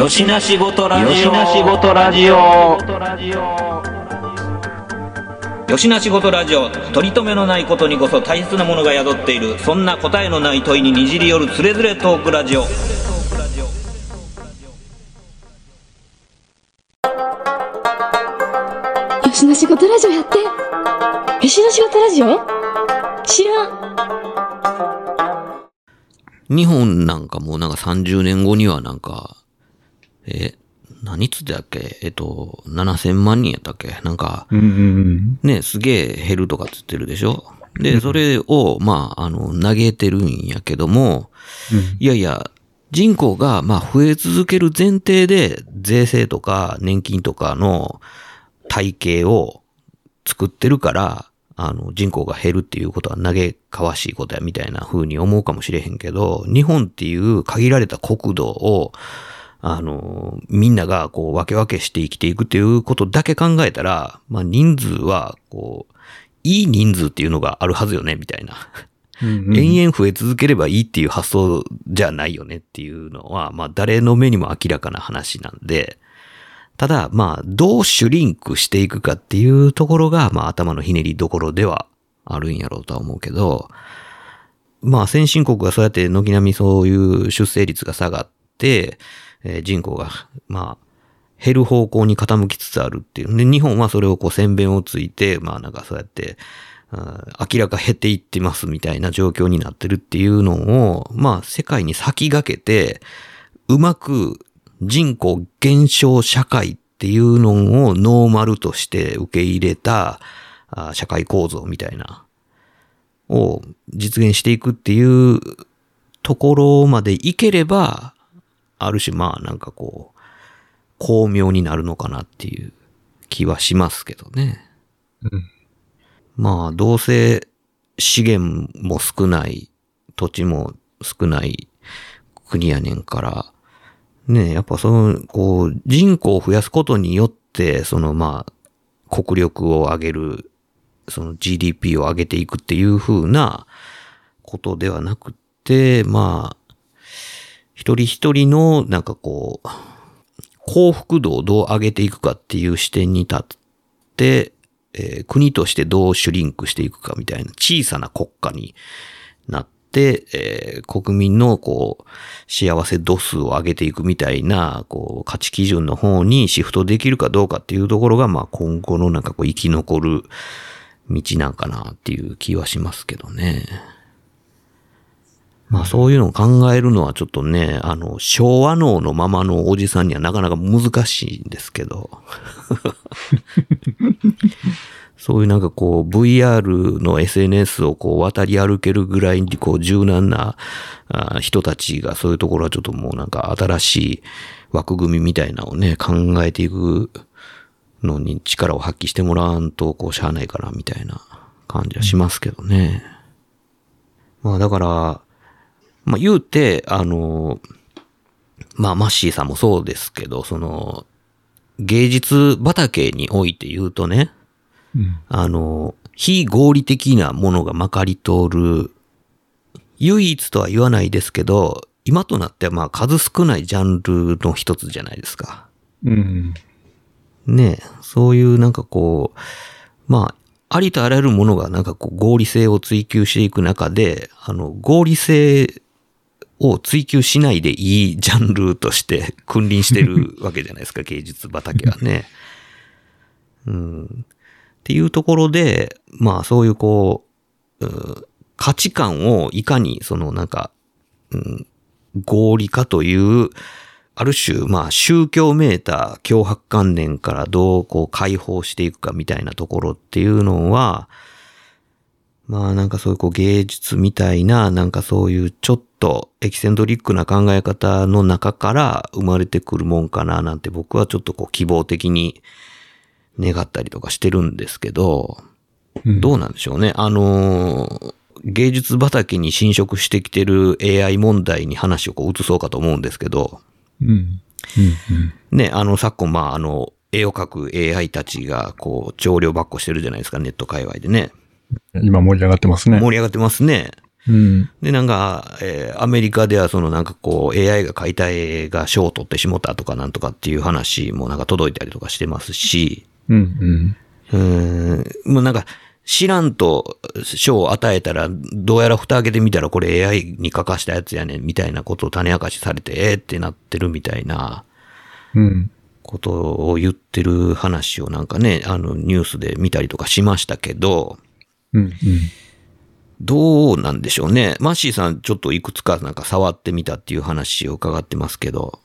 よしなしごとラジオ。よしなしごとラジオ。よしなしごとラジオ。取り留めのないことにこそ大切なものが宿っている。そんな答えのない問いににじり寄るつれづれトークラジオ。よしな仕事ラジオやってよしな仕事ラジオ？知らん日本なんかもうなんか30年後にはなんか、え、何つってたっけ？えっと、7000万人やったっけ？なんか、ね、すげえ減るとかつってるでしょ？で、それを、まあ、あの、投げてるんやけども、いやいや、人口が、まあ、増え続ける前提で、税制とか年金とかの体系を作ってるから、あの、人口が減るっていうことは嘆かわしいことやみたいな風に思うかもしれへんけど、日本っていう限られた国土を、あの、みんながこう分け分けして生きていくっていうことだけ考えたら、まあ人数は、こう、いい人数っていうのがあるはずよね、みたいな。うん。延々増え続ければいいっていう発想じゃないよねっていうのは、まあ誰の目にも明らかな話なんで、ただ、まあ、どうシュリンクしていくかっていうところが、まあ頭のひねりどころではあるんやろうとは思うけど、まあ先進国がそうやって軒並みそういう出生率が下がって、えー人口が、まあ、減る方向に傾きつつあるっていう。で、日本はそれをこう、宣弁をついて、まあなんかそうやって、明らか減っていってますみたいな状況になってるっていうのを、まあ世界に先駆けて、うまく人口減少社会っていうのをノーマルとして受け入れた社会構造みたいな、を実現していくっていうところまでいければ、ある種まあなんかこう、巧妙になるのかなっていう気はしますけどね。うんまあどうせ資源も少ない、土地も少ない国やねんから、ねやっぱその、こう、人口を増やすことによって、そのまあ、国力を上げる、その GDP を上げていくっていう風なことではなくて、まあ、一人一人の、なんかこう、幸福度をどう上げていくかっていう視点に立って、えー国としてどうシュリンクしていくかみたいな小さな国家になって、えー国民のこう、幸せ度数を上げていくみたいな、こう、価値基準の方にシフトできるかどうかっていうところが、まあ今後のなんかこう生き残る道なんかなっていう気はしますけどね。まあそういうのを考えるのはちょっとね、あの、昭和脳のままのおじさんにはなかなか難しいんですけど。そういうなんかこう VR の SNS をこう渡り歩けるぐらいにこう柔軟なあ人たちがそういうところはちょっともうなんか新しい枠組みみたいなのをね考えていくのに力を発揮してもらわんとこうしゃあないかなみたいな感じはしますけどね。まあだから、まあ言うて、あの、まあマッシーさんもそうですけど、その、芸術畑において言うとね、うんあの、非合理的なものがまかり通る、唯一とは言わないですけど、今となってはまあ数少ないジャンルの一つじゃないですか。うん。ねえそういうなんかこう、まあ、ありとあらゆるものがなんかこう合理性を追求していく中で、あの、合理性を追求しないでいいジャンルとして 君臨してるわけじゃないですか、芸術畑はね。うん。っていうところで、まあそういうこう、うん価値観をいかにそのなんか、うん、合理化という、ある種、まあ宗教メーター、脅迫観念からどうこう解放していくかみたいなところっていうのは、まあなんかそういうこう芸術みたいな、なんかそういうちょっとエキセントリックな考え方の中から生まれてくるもんかななんて僕はちょっとこう希望的に願ったりとかしてるんですけど、うんどうなんでしょうね。あのー芸術畑に侵食してきてる AI 問題に話をこう移そうかと思うんですけど、うん。うん。ね、あの、昨今、まあ、あの、絵を描く AI たちが、こう、調量ばっこしてるじゃないですか、ネット界隈でね。うん今盛り上がってますね。盛り上がってますね。うん。で、なんか、えーアメリカではそのなんかこう AI が描いた絵が賞を取ってしもたとかなんとかっていう話もなんか届いたりとかしてますし、うん。うーん、もうなんか知らんと賞を与えたらどうやら蓋開けてみたらこれ AI に書かしたやつやねんみたいなことを種明かしされてえーってなってるみたいなうん。ことを言ってる話をなんかね、あのニュースで見たりとかしましたけど、うん。うん。どうなんでしょうね。マッシーさんちょっといくつかなんか触ってみたっていう話を伺ってますけど。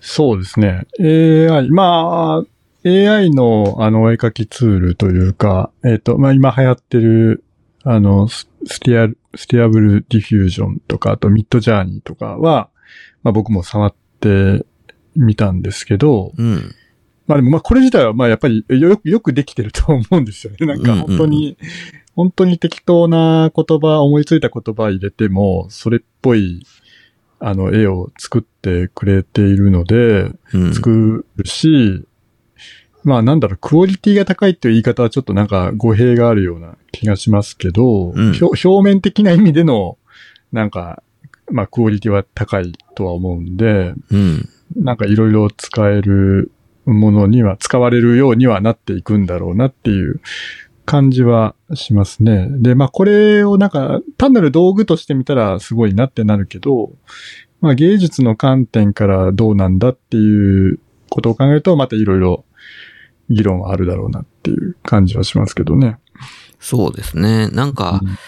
そうですね。AI、まあ、AI のあのお絵描きツールというか、えっ、と、まあ今流行ってる、あの、ススティア、 Stable Diffusion とか、あと Midjourney とかは、まあ僕も触ってみたんですけど、うん。まあでもまあこれ自体はまあやっぱりよく、よくできてると思うんですよね。なんか本当に、本当に適当な言葉、思いついた言葉入れても、それっぽい、あの、絵を作ってくれているので、うん。作るし、まあなんだろう、クオリティが高いっていう言い方はちょっとなんか語弊があるような気がしますけど、うん表表面的な意味での、なんか、まあクオリティは高いとは思うんで、うん。なんかいろいろ使えるものには、使われるようにはなっていくんだろうなっていう感じはしますね。で、まあこれをなんか単なる道具として見たらすごいなってなるけど、まあ芸術の観点からどうなんだっていうことを考えると、またいろいろ議論はあるだろうなっていう感じはしますけどね。そうですね。なんか、うん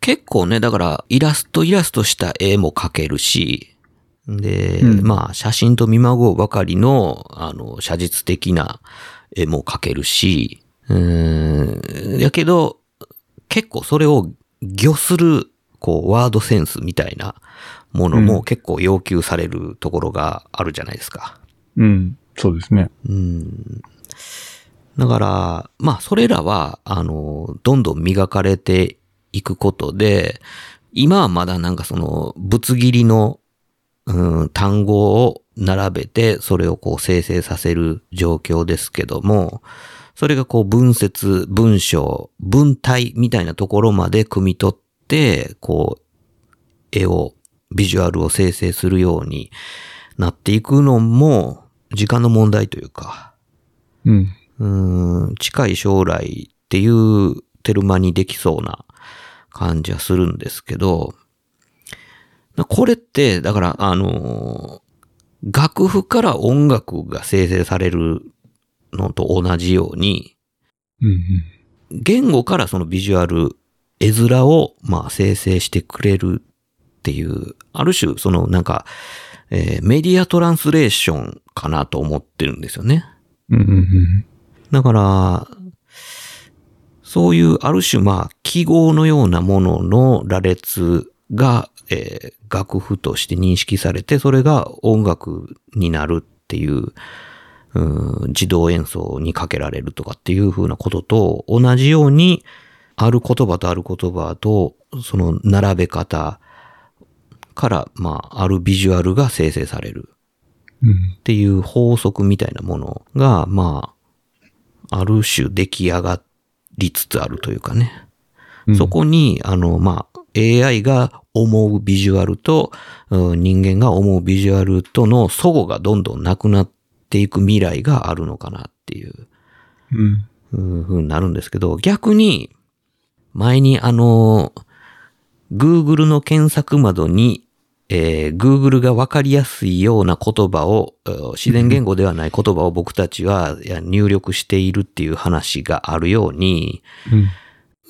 結構ね、だから、イラストイラストした絵も描けるし、で、うんまあ、写真と見まごうばかりの、あの、写実的な絵も描けるし、うーん、やけど、結構それを魚する、こう、ワードセンスみたいなものうんも結構要求されるところがあるじゃないですか。うん。そうですね。うん。だから、まあ、それらは、あの、どんどん磨かれていくことで、今はまだなんかその、ぶつ切りの、うん、単語を並べて、それをこう生成させる状況ですけども、それがこう文節、文章、文体みたいなところまで汲み取って、こう、絵を、ビジュアルを生成するようになっていくのも、時間の問題というか、うん。うん、近い将来っていうテルマにできそうな感じはするんですけど、これって、だから、あの、楽譜から音楽が生成されるのと同じように、言語からそのビジュアル、絵面を、まあ、生成してくれるっていう、ある種、その、なんか、えーメディアトランスレーションかなと思ってるんですよね。うん。だから、そういうある種まあ記号のようなものの羅列が、えー楽譜として認識されて、それが音楽になるっていう、うん自動演奏にかけられるとかっていう風なことと同じように、ある言葉とある言葉と、その並べ方から、まあ、あるビジュアルが生成される。うん。っていう法則みたいなものが、まあ、ある種出来上がりつつあるというかね。うんそこに、あの、まあ、AI が思うビジュアルと、うん人間が思うビジュアルとの齟齬がどんどんなくなっていく未来があるのかなっていう、ふうになるんですけど、逆に、前にあの、Google の検索窓に、えー Google がわかりやすいような言葉を、えー自然言語ではない言葉を僕たちは入力しているっていう話があるように、うん。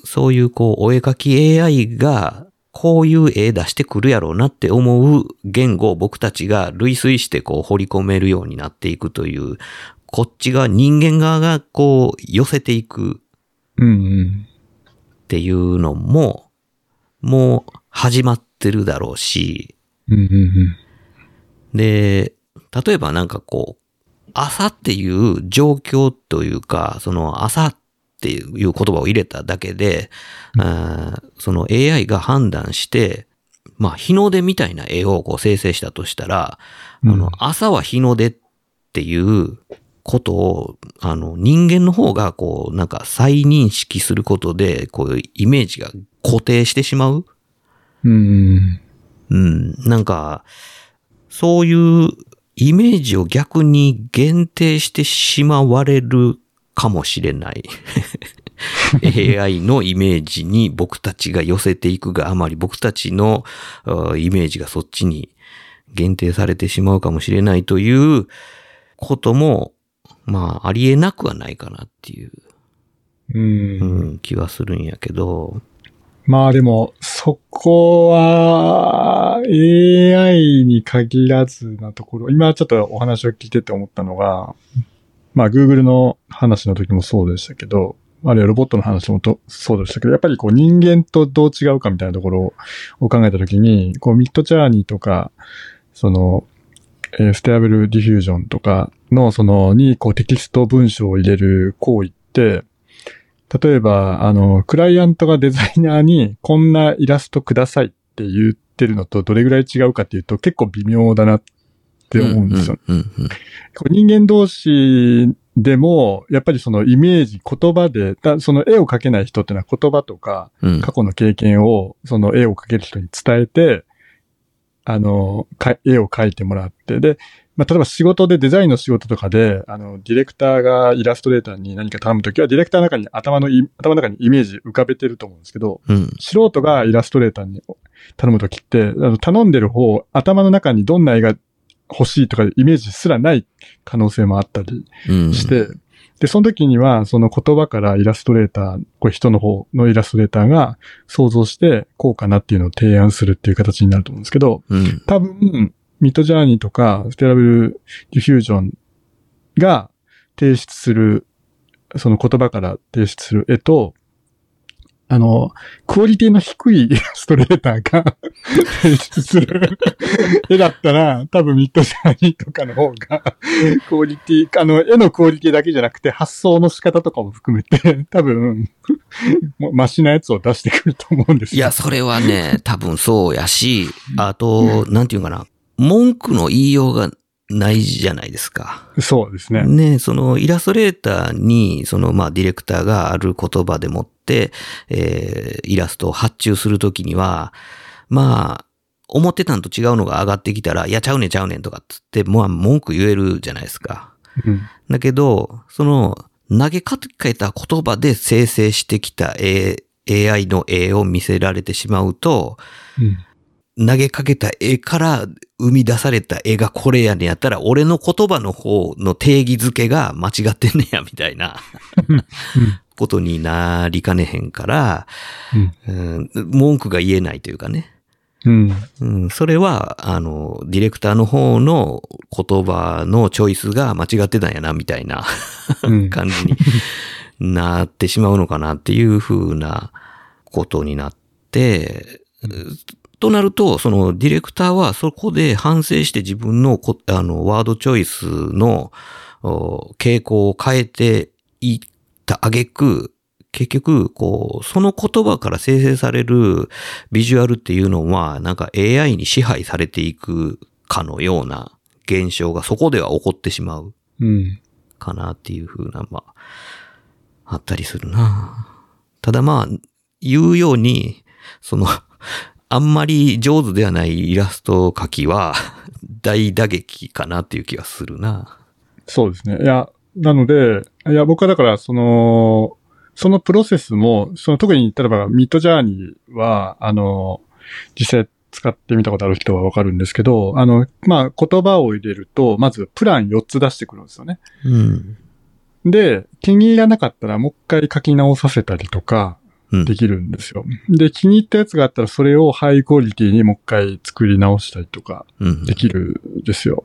そういうこう、お絵描き AI が、こういう絵出してくるやろうなって思う言語を僕たちが類推してこう掘り込めるようになっていくという、こっちが人間側がこう寄せていくうん。うん。っていうのも、もう始まってるだろうし、うん。うん。で、例えばなんかこう、朝っていう状況というか、その朝っていう言葉を入れただけで、あーその AI が判断して、まあ日の出みたいな絵をこう生成したとしたら、あうんの、朝は日の出っていうことを、あの、人間の方がこう、なんか再認識することで、こういうイメージが固定してしまう。うん。うん。なんか、そういうイメージを逆に限定してしまわれるかもしれない。AI のイメージに僕たちが寄せていくがあまり僕たちのあイメージがそっちに限定されてしまうかもしれないということも、まあ、ありえなくはないかなっていう、うん。うん、気はするんやけど、まあでも、そこは、AI に限らずなところ、今ちょっとお話を聞いてて思ったのが、まあ Google の話の時もそうでしたけど、あるいはロボットの話もとそうでしたけど、やっぱりこう人間とどう違うかみたいなところを考えた時に、こうミッドジャーニーとか、その、えーステアブルディフュージョンとかの、その、に、こうテキスト文章を入れる行為って、例えば、あの、クライアントがデザイナーにこんなイラストくださいって言ってるのとどれぐらい違うかっていうと結構微妙だなって思うんですよ。うんうんこう人間同士でも、やっぱりそのイメージ、言葉で、だその絵を描けない人っていうのは言葉とか過去の経験をその絵を描ける人に伝えて、あの、か絵を描いてもらって、で、まあ、例えば仕事でデザインの仕事とかで、あの、ディレクターがイラストレーターに何か頼むときは、ディレクターの中に頭のい、頭の中にイメージ浮かべてると思うんですけど、うん。素人がイラストレーターに頼むときって、あの頼んでる方、頭の中にどんな絵が欲しいとかイメージすらない可能性もあったりうん。して、で、その時には、その言葉からイラストレーター、これ人の方のイラストレーターが想像して、こうかなっていうのを提案するっていう形になると思うんですけど、うん。多分、 Midjourney とか、 Stable Diffusion が提出する、その言葉から提出する絵と、あの、クオリティの低い ストレーターが提出する。絵だったら、多分ミッドジャーニーとかの方が、クオリティ、あの、絵のクオリティだけじゃなくて、発想の仕方とかも含めて、多分、もうマシなやつを出してくると思うんですよ。いや、それはね、多分そうやし、あと、なんていうかな、文句の言いようがないじゃないですか。そうですね。ね、そのイラストレーターに、そのまあディレクターがある言葉でもって、えーイラストを発注するときには、まあ、思ってたんと違うのが上がってきたら、いや、ちゃうねんちゃうねんとかっつって、まあ文句言えるじゃないですか。うん。だけど、その、投げかけた言葉で生成してきた絵 AI の絵を見せられてしまうと、うん。投げかけた絵から生み出された絵がこれやねんやったら、俺の言葉の方の定義づけが間違ってんねや、みたいなことになりかねへんから、うん文句が言えないというかね。うん。うん、それは、あの、ディレクターの方の言葉のチョイスが間違ってたんやな、みたいなうん。感じになってしまうのかなっていうふうなことになって、となると、そのディレクターはそこで反省して自分のこあのワードチョイスのお傾向を変えていった挙句、結局、こう、その言葉から生成されるビジュアルっていうのは、なんか AI に支配されていくかのような現象がそこでは起こってしまううん。かなっていう風な、まあ、あったりするな。ただまあ、言うように、その、あんまり上手ではないイラスト描きは、大打撃かなっていう気がするな。そうですね。いや、なので、いや、僕はだから、その、そのプロセスも、その特に、例えばミッドジャーニーは、あの、実際使ってみたことある人はわかるんですけど、あの、まあ、言葉を入れると、まずプラン4つ出してくるんですよね。うん。で、気に入らなかったらもう一回書き直させたりとかうんできるんですよ。で、気に入ったやつがあったらそれをハイクオリティにもう一回作り直したりとかうん。できるんですよ。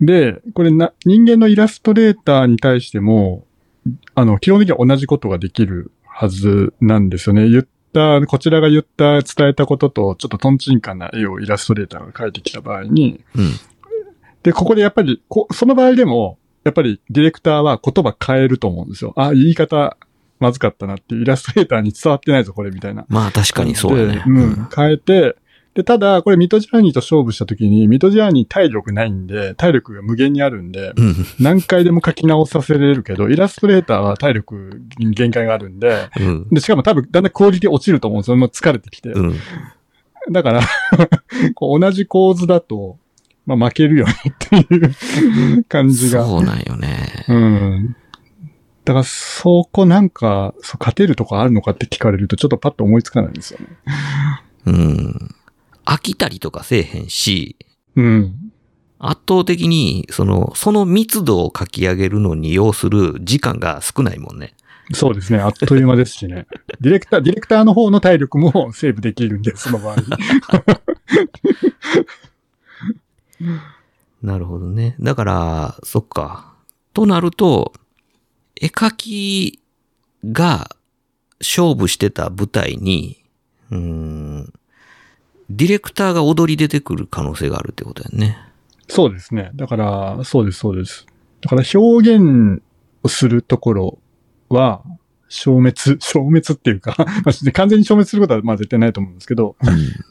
で、これな、人間のイラストレーターに対しても、あの、基本的には同じことができるはずなんですよね。言った、こちらが言った、伝えたことと、ちょっとトンチンカンな絵をイラストレーターが描いてきた場合に、うん。で、ここでやっぱり、こその場合でも、やっぱりディレクターは言葉変えると思うんですよ。あ、言い方まずかったなっていうイラストレーターに伝わってないぞ、これみたいな。まあ確かにそうやねで。うん。変えて、で、ただ、これミッドジャーニーと勝負した時に、ミッドジャーニー体力ないんで、体力が無限にあるんで、うん。何回でも書き直させれるけど、イラストレーターは体力に限界があるんで、うん。で、しかも多分だんだんクオリティ落ちると思うんですよ。もう疲れてきて。うん。だから、こう同じ構図だと、まあ負けるよねっていう感じが。そうなんよね。うん。だから、そこなんか、そう勝てるとこあるのかって聞かれると、ちょっとパッと思いつかないんですよね。うん。飽きたりとかせえへんし、うん。圧倒的に、その、その密度を書き上げるのに要する時間が少ないもんね。そうですね。あっという間ですしね。ディレクター、ディレクターの方の体力もセーブできるんで、その場合。なるほどね。だから、そっか。となると、絵描きが勝負してた舞台に、うーん、ディレクターが踊り出てくる可能性があるってことだよね。そうですね。だから、そうです、そうです。だから表現をするところは、消滅、消滅っていうか、ま あ完全に消滅することはまあ絶対ないと思うんですけど、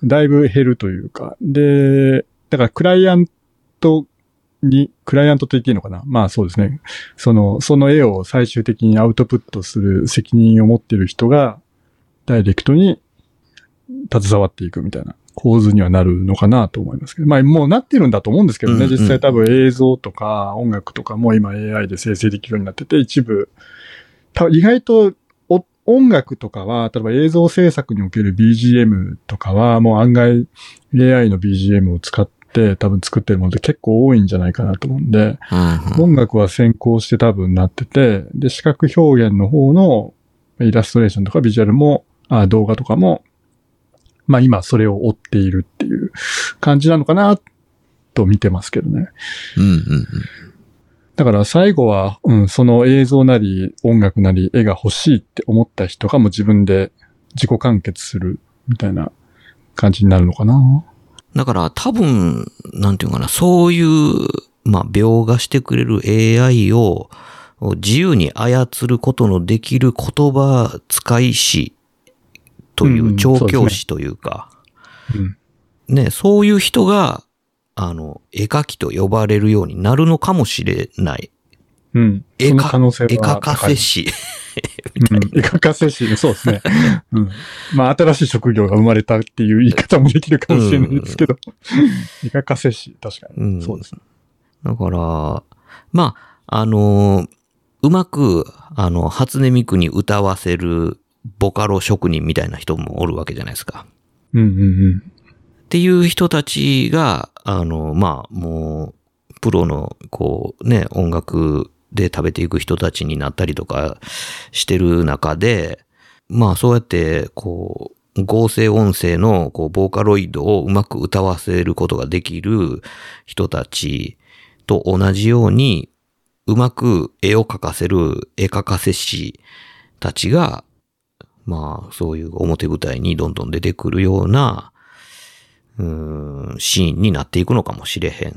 だいぶ減るというか、で、だからクライアントに、クライアントと言っていいのかな？まあそうですね。その、その絵を最終的にアウトプットする責任を持っている人が、ダイレクトに携わっていくみたいな構図にはなるのかなと思いますけど。まあもうなってるんだと思うんですけどね。うんうん実際多分映像とか音楽とかも今 AI で生成できるようになってて、一部、た意外とお音楽とかは、例えば映像制作における BGM とかは、もう案外 AI の BGM を使って多分作ってるものって結構多いんじゃないかなと思うんで、うん音楽は先行して多分なってて、で、視覚表現の方のイラストレーションとかビジュアルも、あ動画とかも、まあ今それを追っているっていう感じなのかなと見てますけどね。うんうんだから最後は、うん、その映像なり音楽なり絵が欲しいって思った人がもう自分で自己完結するみたいな感じになるのかな。だから多分、なんていうかな、そういう、まあ、描画してくれる AI を自由に操ることのできる言葉使い師といううん調教師というか、うん。ね、そういう人が、あの、絵描きと呼ばれるようになるのかもしれない。うん。絵その可能性絵は描か高い せ師。うん、絵描かせ師、そうですね。うん。まあ、新しい職業が生まれたっていう言い方もできるかもしれないですけど。絵描かせ師、確かに。うんそうですね。だから、まあ、あの、うまく、あの、初音ミクに歌わせるボカロ職人みたいな人もおるわけじゃないですか。うんうんうん。っていう人たちが、あの、まあ、もう、プロの、こう、ね、音楽で食べていく人たちになったりとかしてる中で、まあ、そうやって、こう、合成音声の、こう、ボーカロイドをうまく歌わせることができる人たちと同じように、うまく絵を描かせる絵描かせ師たちが、まあ、そういう表舞台にどんどん出てくるような、うん、シーンになっていくのかもしれへんっ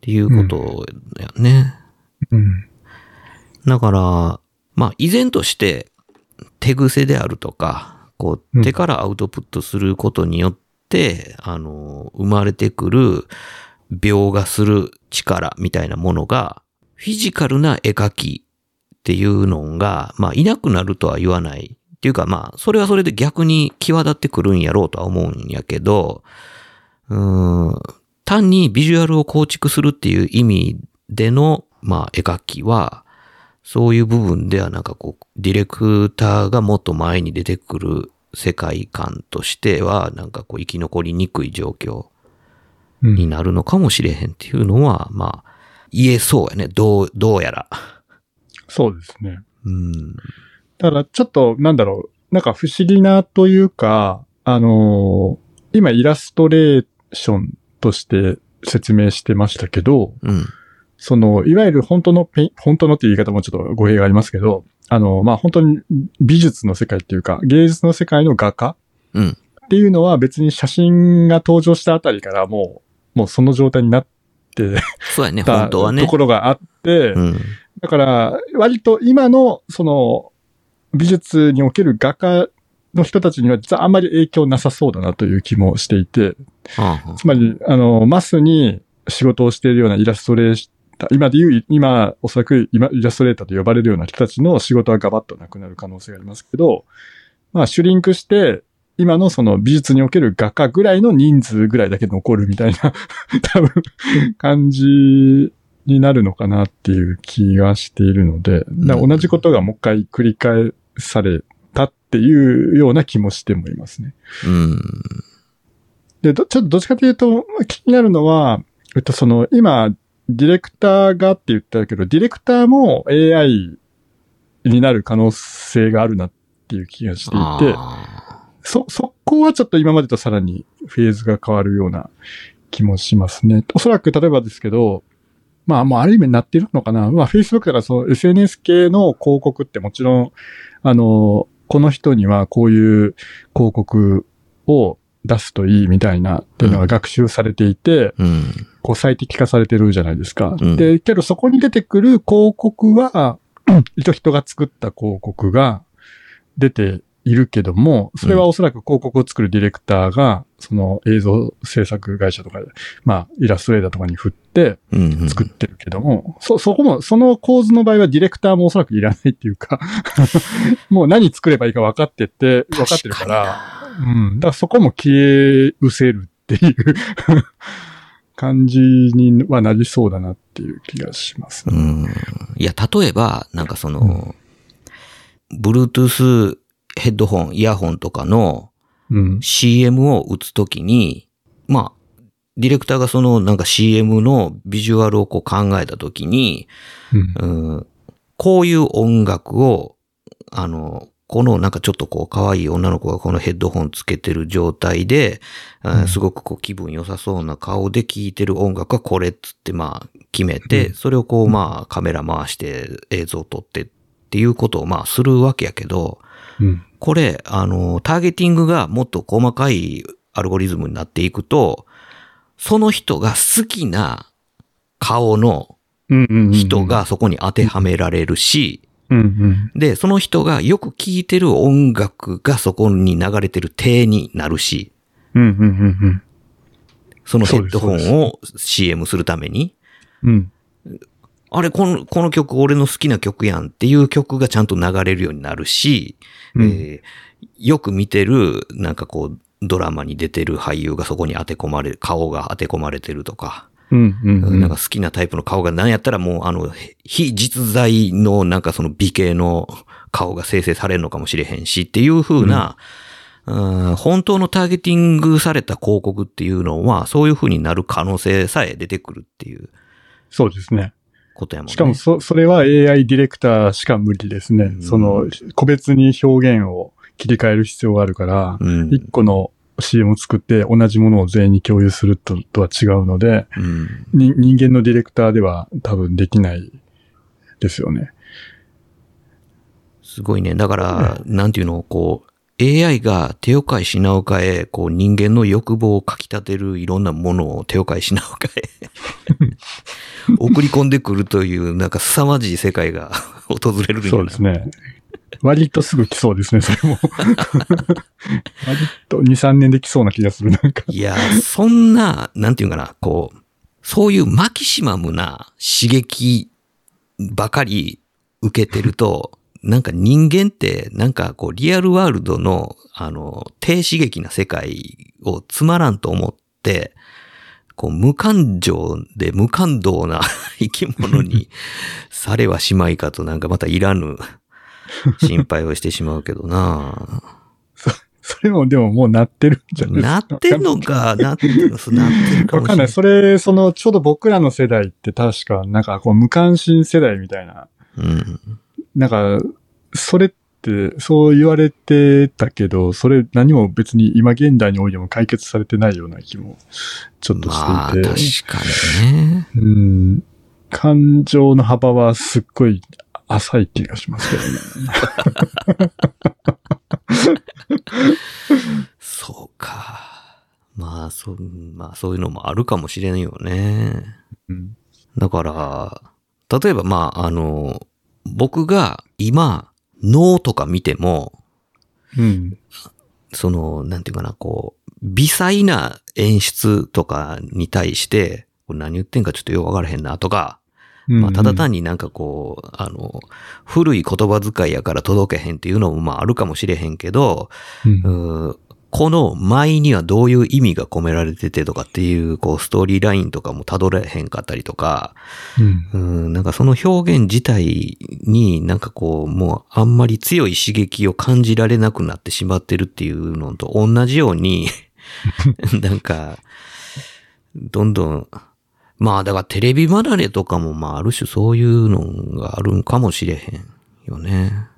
ていうことだよね。うん。だから、まあ、依然として手癖であるとか、こううん手からアウトプットすることによって、あの、生まれてくる描画する力みたいなものが、フィジカルな絵描きっていうのが、まあ、いなくなるとは言わない。っていうか、まあ、それはそれで逆に際立ってくるんやろうとは思うんやけど、うーん、単にビジュアルを構築するっていう意味での、まあ、絵描きは、そういう部分ではなんかこう、ディレクターがもっと前に出てくる世界観としては、なんかこう生き残りにくい状況うんになるのかもしれへんっていうのは、まあ、言えそうやね。どう、どうやら。そうですね。うん。ただ、ちょっと、なんだろう、なんか不思議なというか、あのー今イラストレーションとして説明してましたけど、うん。その、いわゆる本当のペイン、本当のっていう言い方もちょっと語弊がありますけど、あの、まあ、本当に美術の世界っていうか、芸術の世界の画家うん。っていうのは別に写真が登場したあたりからもう、もうその状態になってそうやね、た 本当はね。ところがあって、うん。だから、割と今の、その、美術における画家の人たちには実はあんまり影響なさそうだなという気もしていて、はあはあつまり、あの、マスに仕事をしているようなイラストレーター、今で言う、今、おそらく今イラストレーターと呼ばれるような人たちの仕事はガバッとなくなる可能性がありますけど、まあ、シュリンクして、今のその美術における画家ぐらいの人数ぐらいだけ残るみたいな、多分、感じになるのかなっていう気がしているので、同じことがもう一回繰り返されたっていうような気もしてもいますね。うん。で、どちょっとどっちかというと、まあ気になるのは、えっと、その、今、ディレクターがって言ったけど、ディレクターも AI になる可能性があるなっていう気がしていて、あそ、そこはちょっと今までとさらにフェーズが変わるような気もしますね。おそらく例えばですけど、まあもうある意味になっているのかな。まあ Facebook とかそう SNS 系の広告ってもちろん、あの、この人にはこういう広告を出すといいみたいなっていうのが学習されていて、ーうん。こう最適化されてるじゃないですか。うんで、けどそこに出てくる広告は、一応人が作った広告が出ているけども、それはおそらく広告を作るディレクターが、その映像制作会社とかで、まあ、イラストレーターとかに振ってうんうん。作ってるけども、そ、そこも、その構図の場合はディレクターもおそらくいらないっていうか、もう何作ればいいか分かってて、分かってるから、うん。だからそこも消え失せるっていう 感じにはなりそうだなっていう気がしますね。うん。いや、例えば、なんかその、Bluetooth ヘッドホン、イヤホンとかのうん。CM を打つときに、まあ、ディレクターがそのなんか CM のビジュアルをこう考えたときに、うん。うん、こういう音楽を、あの、このなんかちょっとこう可愛い女の子がこのヘッドホンつけてる状態で、あうんすごくこう気分良さそうな顔で聴いてる音楽はこれっつってまあ決めて、うんそれをこうまあカメラ回して映像を撮ってっていうことをまあするわけやけど、うん。これ、あの、ターゲティングがもっと細かいアルゴリズムになっていくと、その人が好きな顔の。人、がそこに当てはめられるし。で、その人がよく聴いてる音楽がそこに流れてる体になるし。そのヘッドホンを CM するために、うん。あれ、この、この曲俺の好きな曲やんっていう曲がちゃんと流れるようになるし、うん。えーよく見てる、なんかこう、ドラマに出てる俳優がそこに当て込まれる、顔が当て込まれてるとか、うん。うん。なんか好きなタイプの顔が何やったらもうあの、非実在のなんかその美形の顔が生成されるのかもしれへんしっていう風な、うん本当のターゲティングされた広告っていうのは、そういう風になる可能性さえ出てくるっていうそうですね。ことやもんね。しかも、そ、それは AI ディレクターしか無理ですね。うんその、個別に表現を切り替える必要があるから、うん。一個の CM を作って同じものを全員に共有するととは違うので、うん。に人間のディレクターでは多分できないですよね。すごいね。だから、なんていうの、こう、AI が手を変え品を変え、こう人間の欲望をかき立てるいろんなものを手を変え品を変え、送り込んでくるという、なんか凄まじい世界が 訪れるそうですね。割とすぐ来そうですね、それも。割と2、3年で来そうな気がする、なんか。いや、そんな、なんていうかな、こう、そういうマキシマムな刺激ばかり受けてると、なんか人間って、なんかこう、リアルワールドの、あの、低刺激な世界をつまらんと思って、こう、無感情で無感動な生き物にされはしまいかと、なんかまたいらぬ 心配をしてしまうけどな それもでももうなってるんじゃないですか？なってんのか、なってる、なってるかわかんない。それ、その、ちょうど僕らの世代って確か、なんかこう無関心世代みたいな、うん。なんか、それって、そう言われてたけど、それ何も別に今現代においても解決されてないような気も、ちょっとまあ、していて。確かにね。うん。感情の幅はすっごい浅い気がしますけどね。そうか。まあ、そう、まあ、そういうのもあるかもしれんよね。うん。だから、例えば、まあ、あの、僕が今、脳とか見ても、うん。その、なんていうかな、こう、微細な演出とかに対して、これ何言ってんかちょっとよくわからへんなとか、まあ、ただ単になんかこう、あの、古い言葉遣いやから届けへんっていうのもまああるかもしれへんけど、に、うーこの舞にはどういう意味が込められててとかっていう、こう、ストーリーラインとかも辿れへんかったりとか、うん。うん、なんかその表現自体になんかこう、もうあんまり強い刺激を感じられなくなってしまってるっていうのと同じように、なんか、どんどん、まあだからテレビ離れとかもまあある種そういうのがあるんかもしれへんよね。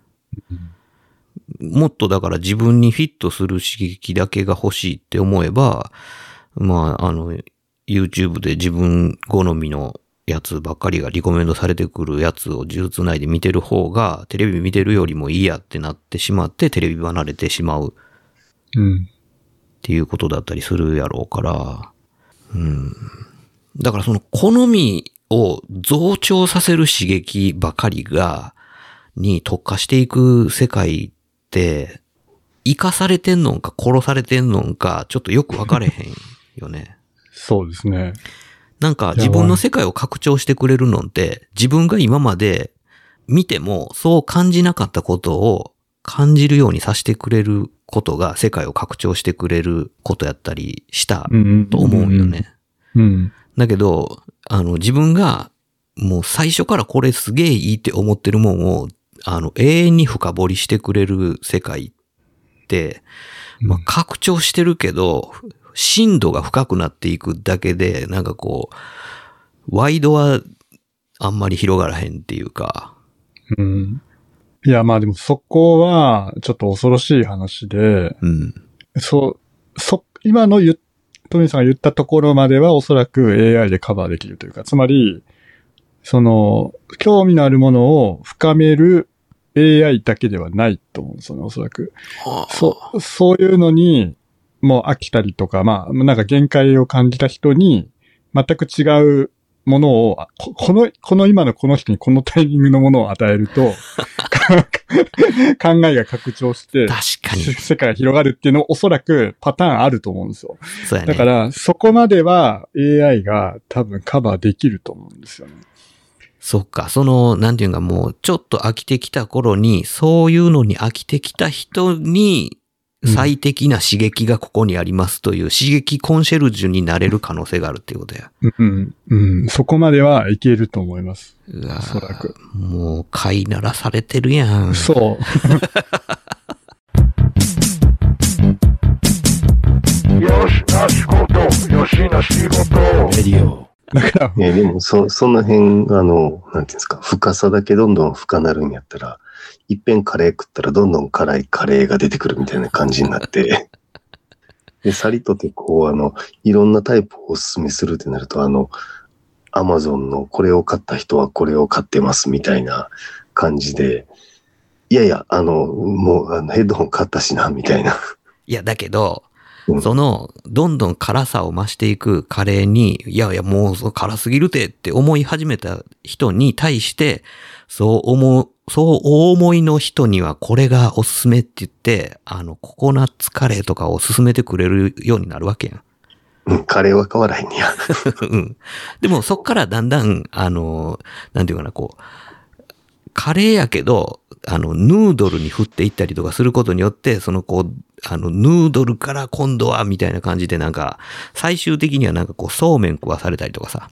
もっとだから自分にフィットする刺激だけが欲しいって思えば、まああの、YouTube で自分好みのやつばっかりがリコメンドされてくるやつを呪術内で見てる方が、テレビ見てるよりもいいやってなってしまって、テレビ離れてしまううん。っていうことだったりするやろうから、うん。だからその好みを増長させる刺激ばかりが、に特化していく世界って、生かされてんのんか殺されてんのんか、ちょっとよく分かれへんよね。そうですね。なんか自分の世界を拡張してくれるのって、自分が今まで見てもそう感じなかったことを感じるようにさせてくれることが世界を拡張してくれることやったりした。と思うよね。うん。だけど、あの自分がもう最初からこれすげえいいって思ってるもんを、あの永遠に深掘りしてくれる世界って、まあ、拡張してるけど、深度が深くなっていくだけで、なんかこう、ワイドはあんまり広がらへんっていうか、うん。いや、まあでもそこは、ちょっと恐ろしい話で、うん。そう、そ、今の言っ、トミーさんが言ったところまではおそらく AI でカバーできるというか、つまり、その、興味のあるものを深める AI だけではないと思うんですよね、おそらく。そう、そういうのに、もう飽きたりとか、まあ、なんか限界を感じた人に、全く違うものを、あここの、この今のこの人にこのタイミングのものを与えると、考えが拡張して、確かに。世界が広がるっていうのおそらくパターンあると思うんですよ。そうやね。だから、そこまでは AI が多分カバーできると思うんですよね。そっか、その、なんていうかもう、ちょっと飽きてきた頃に、そういうのに飽きてきた人に、最適な刺激がここにありますという刺激コンシェルジュになれる可能性があるっていうことや。うん、うん、そこまではいけると思います。うわおそらく。もう、飼いならされてるやん。そう。よしな仕事、よしな仕事。だから、えでも、そ、その辺、あの、なんていうんですか、深さだけどんどん深なるんやったら、いっぺんカレー食ったらどんどん辛いカレーが出てくるみたいな感じになって、で、さりとてこう、あの、いろんなタイプをお勧めするってなると、あの、アマゾンのこれを買った人はこれを買ってますみたいな感じで、いやいや、あの、もうあのヘッドホン買ったしな、みたいな。いや、だけどう、んその、どんどん辛さを増していくカレーに、いやいや、もう辛すぎるてって思い始めた人に対して、そう思う、そうお思いの人にはこれがおすすめって言って、あの、ココナッツカレーとかを勧めてくれるようになるわけやん。うん、カレーは変わらへんねや。うん。でもそっからだんだん、あの、なんていうかな、こう、カレーやけど、あの、ヌードルに振っていったりとかすることによって、そのこう、あの、ヌードルから今度は、みたいな感じでなんか、最終的にはなんかこう、そうめん食わされたりとかさ、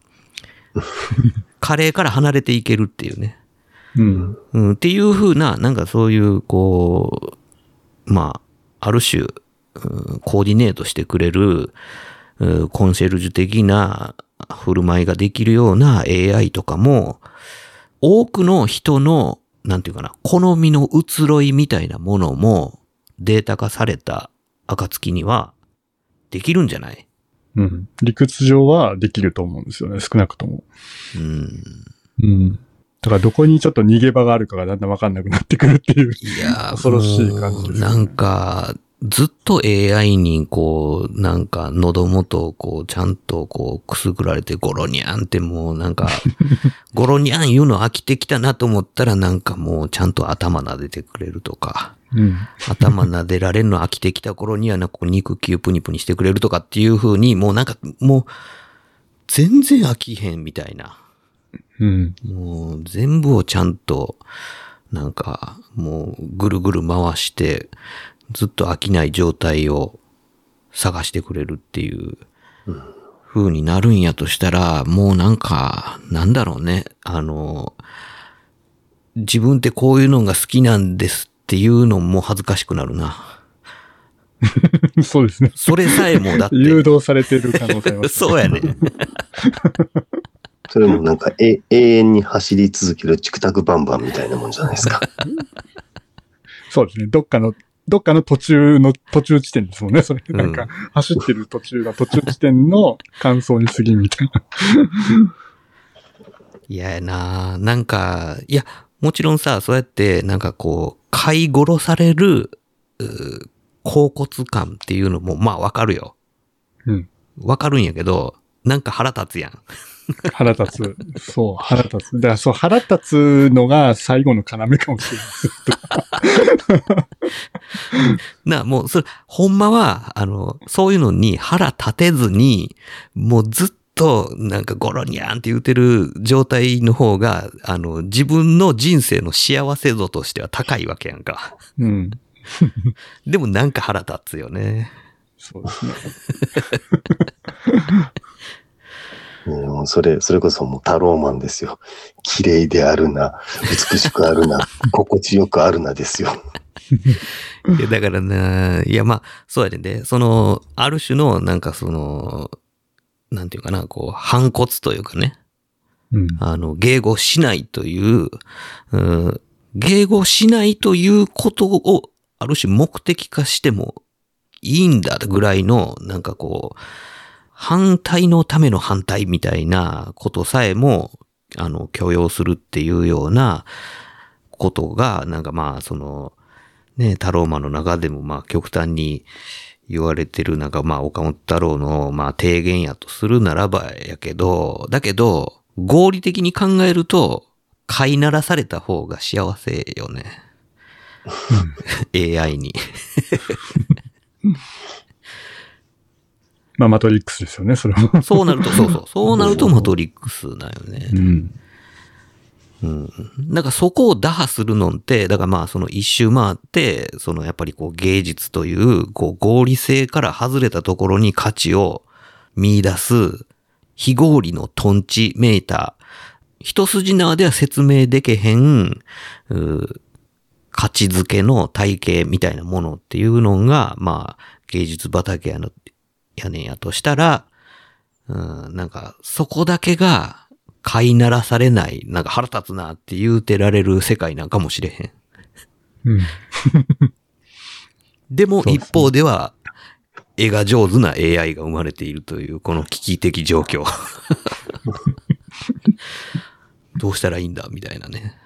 カレーから離れていけるっていうね。うん。うん、っていう風な、なんかそういう、こう、まあ、ある種、うんコーディネートしてくれる、うんコンシェルジュ的な振る舞いができるような AI とかも、多くの人の、なんていうかな、好みの移ろいみたいなものもデータ化された暁には、できるんじゃない？うん。理屈上はできると思うんですよね、少なくとも。うん。うん。だからどこにちょっと逃げ場があるかがだんだんわかんなくなってくるっていう。いやー恐ろしい感じですねなんか、ずっと AI にこう、なんか喉元をこう、ちゃんとこう、くすぐられてゴロニャンってもうなんか、ゴロニャン言うの飽きてきたなと思ったらなんかもうちゃんと頭撫でてくれるとか、うん。頭撫でられるの飽きてきた頃にはなんか肉球プニプニしてくれるとかっていう風に、もうなんかもう、全然飽きへんみたいな。うん。もう全部をちゃんと、なんか、もうぐるぐる回して、ずっと飽きない状態を探してくれるっていう風になるんやとしたら、もうなんか、なんだろうね。あの、自分ってこういうのが好きなんですっていうのも恥ずかしくなるな。そうですね。それさえもだって。誘導されてる可能性あります。そうやね。それもなんか、え、永遠に走り続けるチクタクバンバンみたいなもんじゃないですか。そうですね。どっかの、どっかの途中の、途中地点ですもんね。それ、うんなんか、走ってる途中が途中地点の感想に過ぎんみたいな。嫌やななんか、いや、もちろんさ、そうやって、なんかこう、飼い殺される、うー恍惚感っていうのも、まあわかるよ。うん。わかるんやけど、なんか腹立つやん。腹立つ。そう、腹立つ。だからそう、腹立つのが最後の要かもしれない。な、もう、それ、ほんまは、あの、そういうのに腹立てずに、もうずっと、なんかゴロニャンって言ってる状態の方が、あの、自分の人生の幸せ度としては高いわけやんか。うん。でもなんか腹立つよね。そうですね。うんもうそれ、それこそもうタローマンですよ。綺麗であるな、美しくあるな、心地よくあるなですよ。いや、だからな、いや、まあ、そうやねその、ある種の、なんかその、なんていうかな、こう、反骨というかね、うん。あの、迎合しないという、うん、迎合しないということを、ある種目的化してもいいんだぐらいの、なんかこう、反対のための反対みたいなことさえも、あの、許容するっていうようなことが、なんかまあ、その、ね、太郎マンの中でもまあ極端に言われてる、なんかまあ岡本太郎のまあ提言やとするならばやけど、だけど、合理的に考えると、飼いならされた方が幸せよね。AI に。まあ、マトリックスですよね、それも。そうなると、そうそう。そうなるとマトリックスだよね。うん。うん。だからそこを打破するのって、だからまあその一周回って、そのやっぱりこう芸術という、こう合理性から外れたところに価値を見出す、非合理のトンチメーター。一筋縄では説明でけへん、う価値づけの体系みたいなものっていうのが、まあ芸術畑やの、やねんやとしたら、うん、なんかそこだけが飼いならされない、なんか腹立つなって言うてられる世界なんかもしれへん。うん。でも一方では、絵が上手な AI が生まれているという、この危機的状況。どうしたらいいんだみたいなね。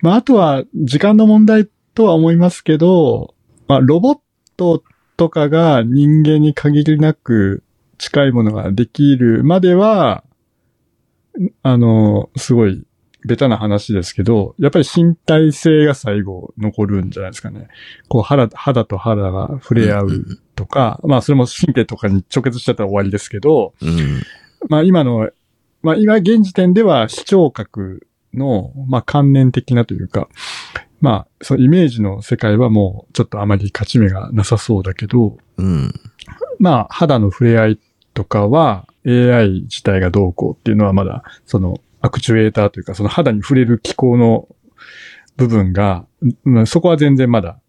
まあ、あとは、時間の問題とは思いますけど、まあ、ロボットとかが人間に限りなく近いものができるまでは、あの、すごい、ベタな話ですけど、やっぱり身体性が最後残るんじゃないですかね。こう、肌、肌と肌が触れ合うとか、まあ、それも神経とかに直結しちゃったら終わりですけど、うん。まあ今の、まあ今現時点では視聴覚の、まあ観念的なというか、まあそのイメージの世界はもうちょっとあまり勝ち目がなさそうだけど、うん。まあ肌の触れ合いとかは AI 自体がどうこうっていうのはまだそのアクチュエーターというかその肌に触れる機構の部分が、まあそこは全然まだ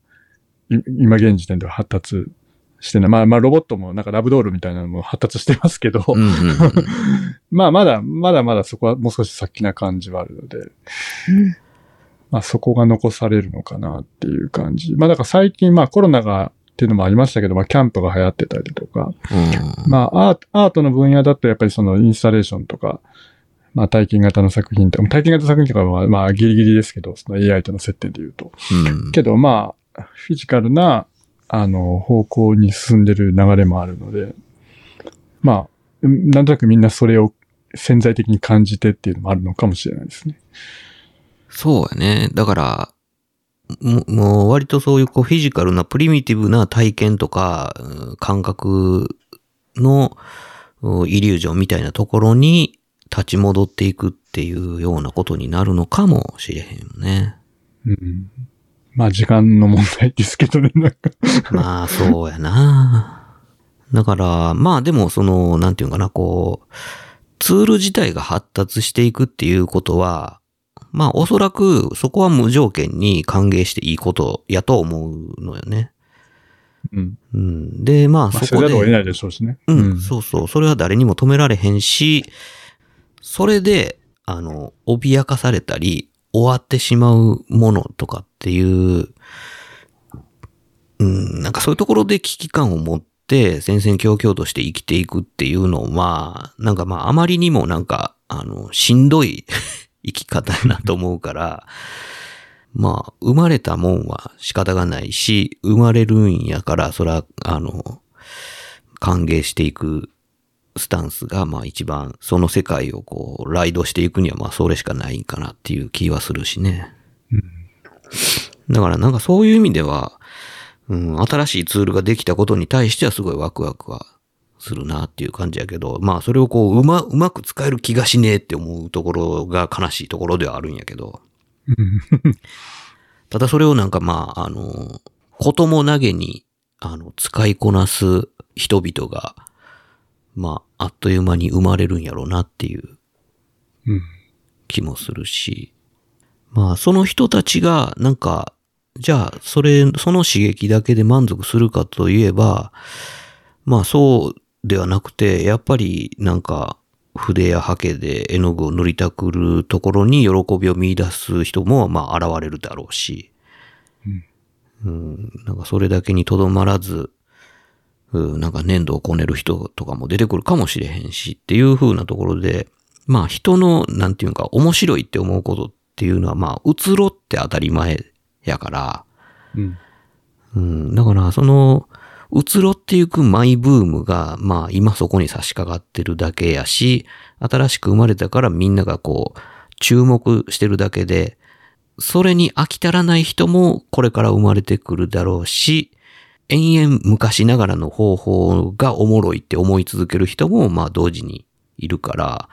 い今現時点では発達してない。まあまあロボットもなんかラブドールみたいなのも発達してますけど、うん。うん。まあ、まだ、まだまだそこはもう少し先な感じはあるので、まあそこが残されるのかなっていう感じ。まあだから最近、まあコロナがっていうのもありましたけど、まあキャンプが流行ってたりとか、うん。まあアートアートの分野だとやっぱりそのインスタレーションとか、まあ体験型の作品とか、体験型作品とかはまあギリギリですけど、その AI との接点で言うと。うん。けどまあ、フィジカルな、あの、方向に進んでる流れもあるので、まあ、なんとなくみんなそれを潜在的に感じてっていうのもあるのかもしれないですね。そうやね。だから、ももう割とそういうこうフィジカルなプリミティブな体験とか、うん感覚のうんイリュージョンみたいなところに立ち戻っていくっていうようなことになるのかもしれへんよね。うん。まあ時間の問題ですけどね、なんか。まあそうやな。だから、まあでもその、なんていうのかな、こう、ツール自体が発達していくっていうことは、まあおそらくそこは無条件に歓迎していいことやと思うのよね。うん。うん。で、まあまあ、そこで、それだと得ないでしょうしね。うん、そうそう。それは誰にも止められへんし、それで、あの、脅かされたり、終わってしまうものとかっていう、うん、なんかそういうところで危機感を持って、戦々恐々として生きていくっていうのは、なんかまあ、あまりにもなんか、あの、しんどい生き方やなと思うから、まあ、生まれたもんは仕方がないし、生まれるんやから、そら、あの、歓迎していくスタンスが、まあ一番、その世界をこう、ライドしていくには、まあそれしかないんかなっていう気はするしね。だからなんかそういう意味では、うん、新しいツールができたことに対してはすごいワクワクはするなっていう感じやけど、まあそれをこう、うま、うまく使える気がしねえって思うところが悲しいところではあるんやけど、ただそれをなんかまあ、あの、ことも投げに、あの、使いこなす人々が、まあ、あっという間に生まれるんやろうなっていううん。気もするし、まあ、その人たちが、なんか、じゃあ、それ、その刺激だけで満足するかといえば、まあ、そうではなくて、やっぱり、なんか、筆やハケで絵の具を塗りたくるところに喜びを見出す人も、まあ、現れるだろうし、うん、なんかそれだけにとどまらず、うん、なんか粘土をこねる人とかも出てくるかもしれへんしっていう風なところで、まあ人の、なんていうか面白いって思うことっていうのはまあ移ろって当たり前やから、うん。うん、だからその移ろっていくマイブームがまあ今そこに差し掛かってるだけやし、新しく生まれたからみんながこう注目してるだけで、それに飽き足らない人もこれから生まれてくるだろうし、延々昔ながらの方法がおもろいって思い続ける人もまあ同時にいるから、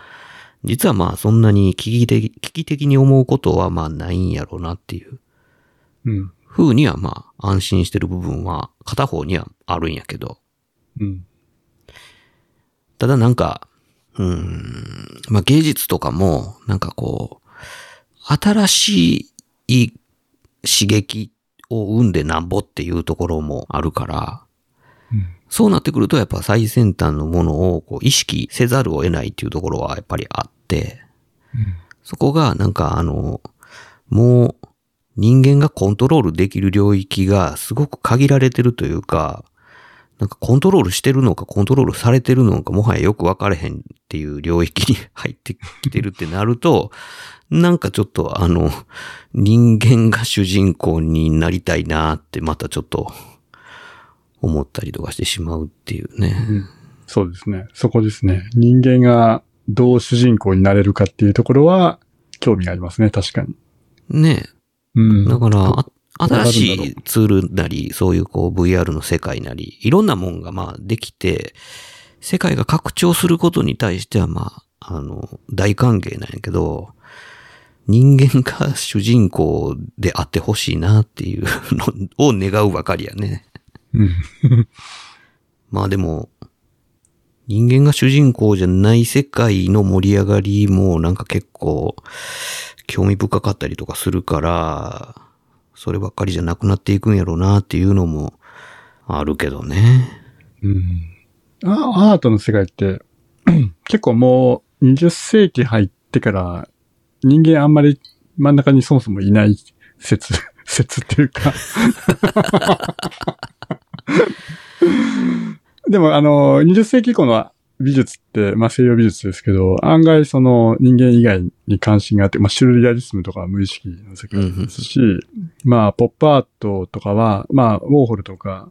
実はまあそんなに危機的、危機的に思うことはまあないんやろうなっていううん。風にはまあ安心してる部分は片方にはあるんやけど、うん。ただなんか、うーん、まあ芸術とかもなんかこう、新しい刺激を生んでなんぼっていうところもあるから、そうなってくるとやっぱ最先端のものをこう意識せざるを得ないっていうところはやっぱりあって、そこがなんかあの、もう人間がコントロールできる領域がすごく限られてるというか、なんかコントロールしてるのかコントロールされてるのかもはやよく分かれへんっていう領域に 入ってきてるってなると、なんかちょっとあの、人間が主人公になりたいなってまたちょっと思ったりとかしてしまうっていうね。そうですね。そこですね。人間がどう主人公になれるかっていうところは興味がありますね。確かに。ねうん。だから、新しいツールなり、そういうこう VR の世界なり、いろんなもんがまあできて、世界が拡張することに対してはまあ、あの、大歓迎なんやけど、人間が主人公であってほしいなっていうのを願うばかりやね。うん。まあでも、人間が主人公じゃない世界の盛り上がりもなんか結構興味深かったりとかするから、そればっかりじゃなくなっていくんやろうなっていうのもあるけどね。うん。あアートの世界って、結構もう20世紀入ってから人間あんまり真ん中にそもそもいない説、説っていうか。でもあの、20世紀以降の美術って、まあ西洋美術ですけど、案外その人間以外に関心があって、まあシュルレアリスムとかは無意識の世界ですし、まあポップアートとかは、まあウォーホルとか、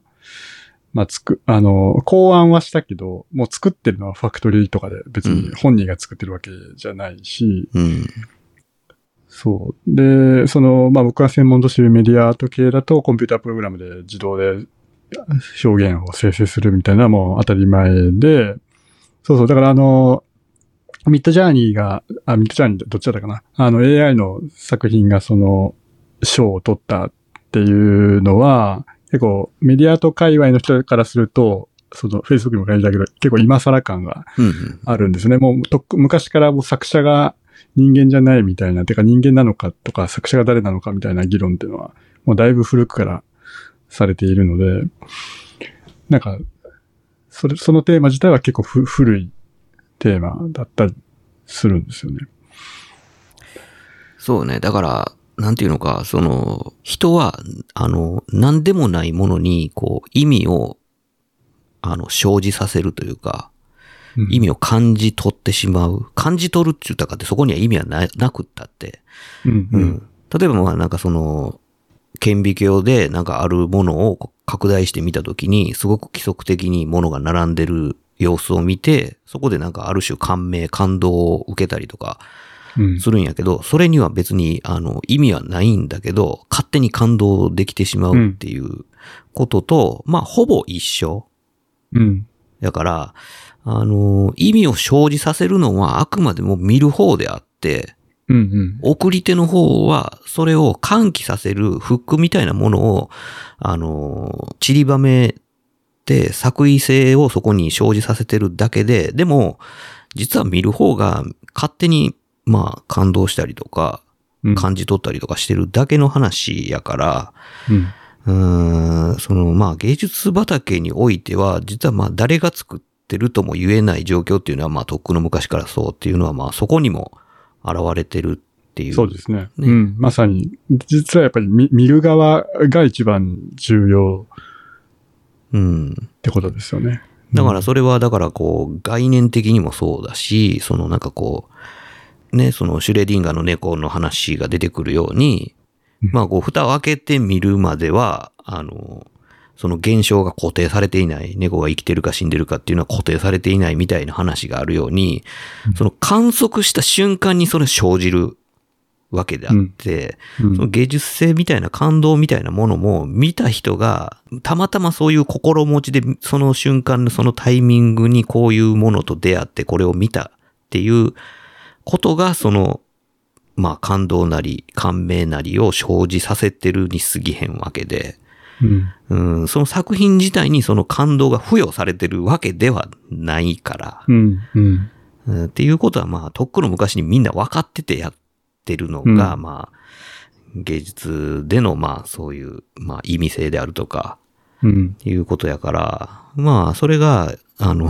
まあ、つく、あの、考案はしたけど、もう作ってるのはファクトリーとかで別に本人が作ってるわけじゃないし、うん。そう。で、その、まあ僕が専門としているメディアアート系だとコンピュータープログラムで自動で表現を生成するみたいなもう当たり前で、そうそう。だからあの、ミッドジャーニーが、あ、ミッドジャーニーどっちだったかなあの AI の作品がその賞を取ったっていうのは、結構メディアアート界隈の人からすると、その Facebook にも書いてたけど、結構今更感がうんうん。あるんですね。もうとっく昔からもう作者が人間じゃないみたいな、てか人間なのかとか作者が誰なのかみたいな議論っていうのは、もうだいぶ古くからされているので、なんか、それ、そのテーマ自体は結構ふ古いテーマだったりするんですよね。そうね。だから、なんていうのか、その、人は、あの、何でもないものに、こう、意味を、あの、生じさせるというか、うん意味を感じ取ってしまう。感じ取るって言ったかって、そこには意味はななくったって。うん、う。うんん。例えばまあなんかその、顕微鏡でなんかあるものを拡大してみたときに、すごく規則的にものが並んでる様子を見て、そこでなんかある種感銘、感動を受けたりとかうん。するんやけど、それには別にあの意味はないんだけど、勝手に感動できてしまうっていうことと、まあほぼ一緒。うん。だから、あの、意味を生じさせるのはあくまでも見る方であって、うん。うん。送り手の方は、それを喚起させるフックみたいなものを、あの、散りばめて作為性をそこに生じさせてるだけで、でも、実は見る方が勝手に、まあ、感動したりとか、うん。感じ取ったりとかしてるだけの話やから、うん。うーん、その、まあ、芸術畑においては、実はまあ、誰が作ってるとも言えない状況っていうのは、まあ、とっくの昔からそうっていうのは、まあ、そこにも現れてるっていう。そうですね。ねうん。まさに、実はやっぱり見見る側が一番重要うん。ってことですよね。だからそれは、だからこう、概念的にもそうだし、そのなんかこう、ね、そのシュレディンガーの猫の話が出てくるように、うんまあこう、蓋を開けてみるまでは、あの、その現象が固定されていない、猫が生きてるか死んでるかっていうのは固定されていないみたいな話があるように、その観測した瞬間にそれ生じるわけであって、うん。その芸術性みたいな感動みたいなものも見た人がたまたまそういう心持ちでその瞬間のそのタイミングにこういうものと出会ってこれを見たっていうことがそのまあ感動なり感銘なりを生じさせてるに過ぎへんわけで、うん。その作品自体にその感動が付与されてるわけではないから、うん。うん。っていうことはまあとっくの昔にみん。な分かっててやってるのが、まあ芸術でのまあそういうまあ意味性であるとか。いうことやから、まあそれがあの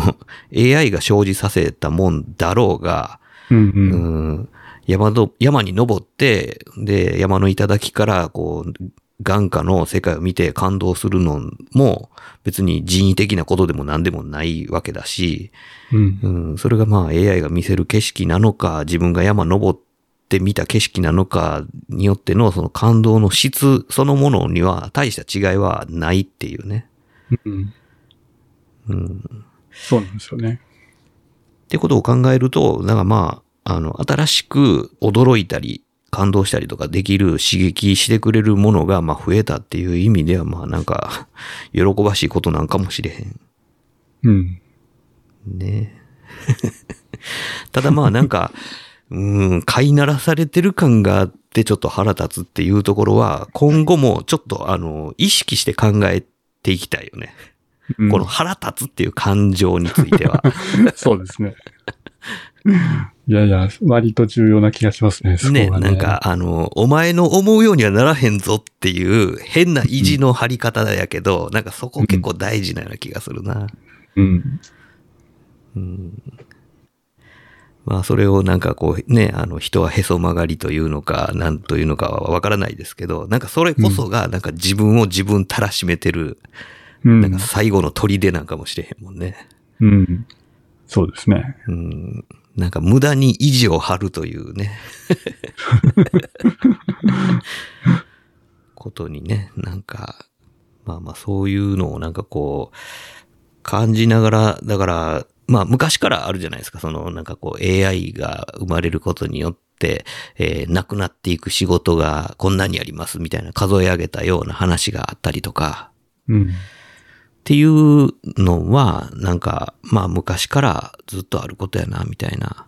AI が生じさせたもん。だろうが、うん。ううん。ん、山の山に登って、で山の頂からこう眼下の世界を見て感動するのも別に人為的なことでも何でもないわけだし、うん。うん、それがまあ AI が見せる景色なのか、自分が山登って見た景色なのかによってのその感動の質そのものには大した違いはないっていうね。うん。うん、そうなんですよね。ってことを考えると、なんかまあ、あの、新しく驚いたり、感動したりとかできる刺激してくれるものがまあ増えたっていう意味ではまあなんか 喜ばしいことなんかもしれへん。うん。ね。ただまあなんか、うん、飼いならされてる感があってちょっと腹立つっていうところは、今後もちょっとあの、意識して考えていきたいよね。うんこの腹立つっていう感情については。そうですね。いやいや、割と重要な気がしますね。ね、がなんか、あの、お前の思うようにはならへんぞっていう変な意地の張り方だやけど、なんかそこ結構大事なような気がするな。うん。うんまあ、それをなんかこうね、あの、人はへそ曲がりというのか、なんというのかはわからないですけど、なんかそれこそが、なんか自分を自分たらしめてる、うん。なんか最後の砦なんかもしれへんもんね。うん。そうですね。うん。なんか無駄に意地を張るというね。ことにね、なんか、まあまあそういうのをなんかこう、感じながら、だから、まあ昔からあるじゃないですか、そのなんかこう AI が生まれることによって、えーなくなっていく仕事がこんなにありますみたいな数え上げたような話があったりとか、うん。っていうのは、なんか、まあ昔からずっとあることやな、みたいな。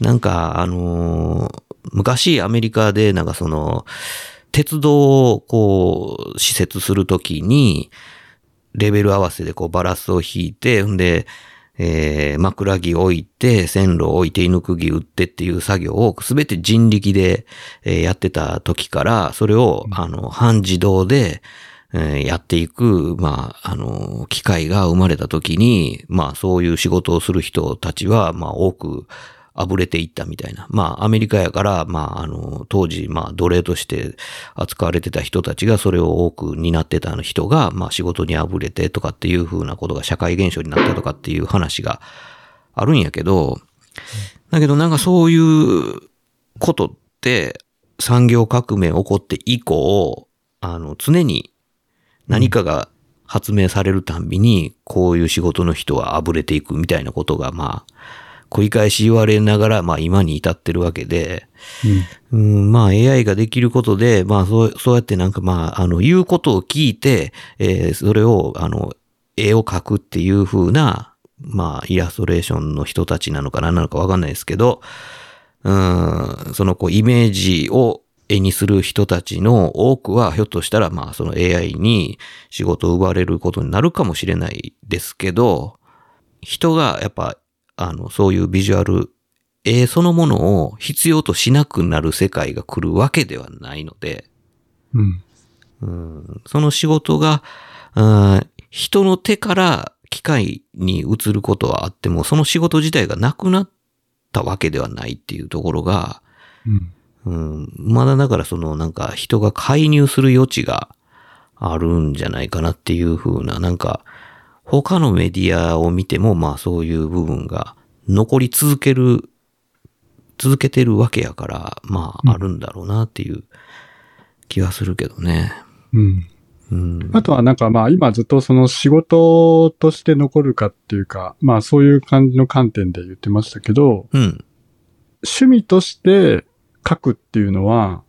なんか、あのー昔アメリカでなんかその、鉄道をこう、施設するときに、レベル合わせでこうバラスを引いて、んで、えー、枕木置いて、線路置いて、犬釘打ってっていう作業をすべて人力で、えーやってた時から、それを、あの、半自動で、えやっていく、まあ、あの、機会が生まれた時に、まあ、そういう仕事をする人たちは、まあ、多く、あぶれていったみたいな。まあ、アメリカやから、まあ、あの、当時、まあ、奴隷として扱われてた人たちが、それを多く担ってた人が、まあ、仕事にあぶれてとかっていう風なことが社会現象になったとかっていう話があるんやけど、だけどなんかそういうことって、産業革命起こって以降、あの、常に何かが発明されるたんびに、こういう仕事の人はあぶれていくみたいなことが、まあ、繰り返し言われながら、まあ今に至ってるわけで、うん、まあ AI ができることで、まあそう、そうやってなんかまあ、あの、言うことを聞いて、えーそれを、あの、絵を描くっていう風な、まあ、イラストレーションの人たちなのか何なのかわかんないですけど、うん、そのこう、イメージを絵にする人たちの多くは、ひょっとしたらまあ、その AI に仕事を奪われることになるかもしれないですけど、人がやっぱ、あの、そういうビジュアル、絵そのものを必要としなくなる世界が来るわけではないので、うん。うんその仕事が、うん人の手から機械に移ることはあっても、その仕事自体がなくなったわけではないっていうところが、うん。うん、まだだからそのなんか人が介入する余地があるんじゃないかなっていう風な、なんか他のメディアを見てもまあそういう部分が残り続ける、続けてるわけやから、まああるんだろうなっていう気はするけどね。うん。うん。あとはなんかまあ今ずっとその仕事として残るかっていうか、まあそういう感じの観点で言ってましたけど、うん。趣味として書くっていうのは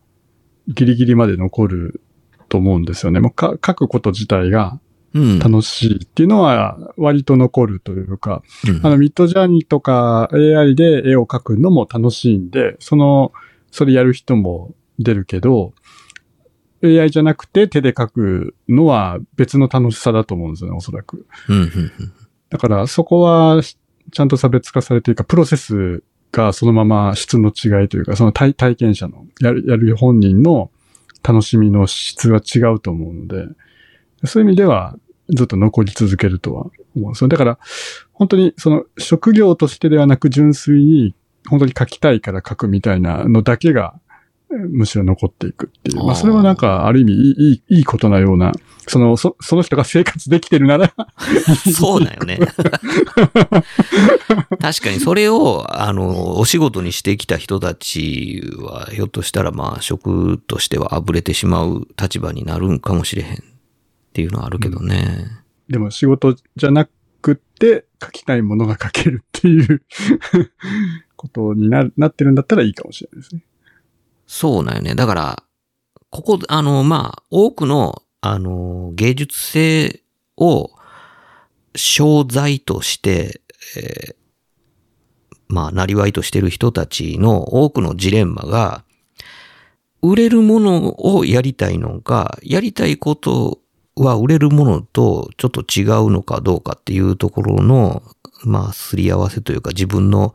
ギリギリまで残ると思うんですよね。もうか書くこと自体がうん。楽しいっていうのは割と残るというか、うんあのミッドジャーニーとか AI で絵を描くのも楽しいんで、その、それやる人も出るけど、AI じゃなくて手で描くのは別の楽しさだと思うんですよね、おそらく。うん。うん。だからそこはしちゃんと差別化されているか、プロセスがそのまま質の違いというか、その体体験者の、やる、やる本人の楽しみの質は違うと思うので、そういう意味ではずっと残り続けるとは思うんですよ。だから、本当にその職業としてではなく純粋に本当に書きたいから書くみたいなのだけが、むしろ残っていくっていう。まあそれはなんか、ある意味いい、いい、ことなような、その、そ、その人が生活できてるなら、そうだよね。確かにそれを、あの、お仕事にしてきた人たちは、ひょっとしたらまあ、職としてはあぶれてしまう立場になるんかもしれへんっていうのはあるけどね。でも仕事じゃなくって書きたいものが書けるっていう ことにななってるんだったらいいかもしれないですね。そうなんよね。だから、ここ、あの、まあ、多くの、あの、芸術性を、商材として、えーまあ、なりわいとしてる人たちの多くのジレンマが、売れるものをやりたいのか、やりたいことは売れるものとちょっと違うのかどうかっていうところの、まあ、すり合わせというか、自分の、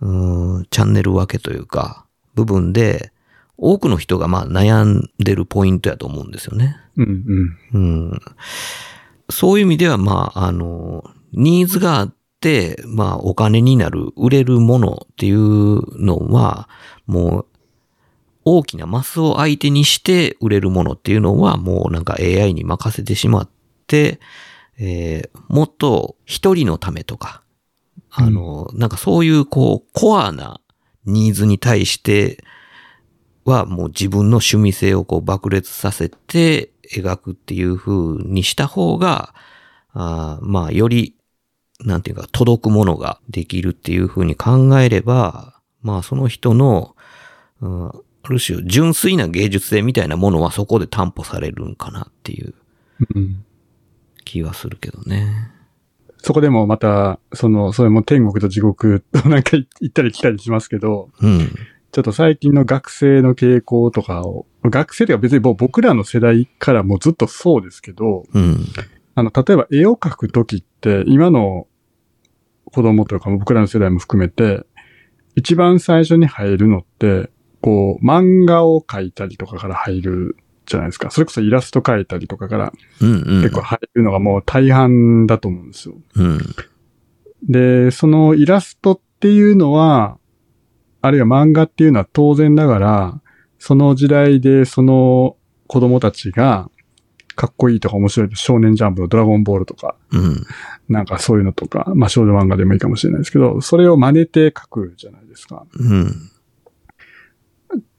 うんチャンネル分けというか、部分で、多くの人がまあ悩んでるポイントやと思うんですよね。うんうん。うん。そういう意味では、まあ、あの、ニーズがあって、まあ、お金になる、売れるものっていうのは、もう、大きなマスを相手にして売れるものっていうのは、もうなんか AI に任せてしまって、えーもっと一人のためとか、あの、なんかそういうこう、コアなニーズに対してはもう自分の趣味性をこう爆裂させて描くっていう風にした方が、あーまあより、なんていうか届くものができるっていう風に考えれば、まあその人の、うんある種純粋な芸術性みたいなものはそこで担保されるんかなっていううん、気はするけどね。そこでもまた、その、それも天国と地獄となんか言ったり来たりしますけど、うん。ちょっと最近の学生の傾向とかを、学生というか別に僕らの世代からもうずっとそうですけど、うん。あの、例えば絵を描くときって、今の子供とか僕らの世代も含めて、一番最初に入るのって、こう、漫画を描いたりとかから入るじゃないですか。それこそイラスト描いたりとかから。結構入るのがもう大半だと思うんですよ。うん。で、そのイラストっていうのは、あるいは漫画っていうのは当然ながら、その時代でその子供たちが、かっこいいとか面白いと少年ジャンプのドラゴンボールとか、うん。なんかそういうのとか、まあ少女漫画でもいいかもしれないですけど、それを真似て描くじゃないですか。うん。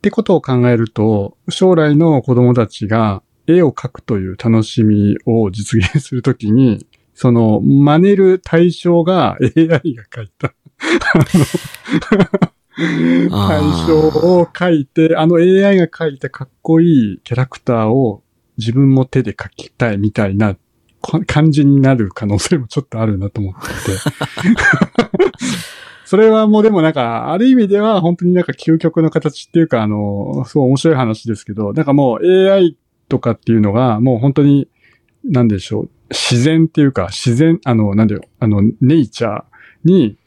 ってことを考えると、将来の子供たちが絵を描くという楽しみを実現するときに、その真似る対象が AI が描いた。対象を描いて、あの AI が描いたかっこいいキャラクターを自分も手で描きたいみたいなこ感じになる可能性もちょっとあるなと思ってて。それはもうでもなんか、ある意味では本当になんか究極の形っていうか、あの、すごい面白い話ですけど、なんかもう AI とかっていうのがもう本当に、なんでしょう、自然っていうか、自然、あの、なんだよ、あの、ネイチャーに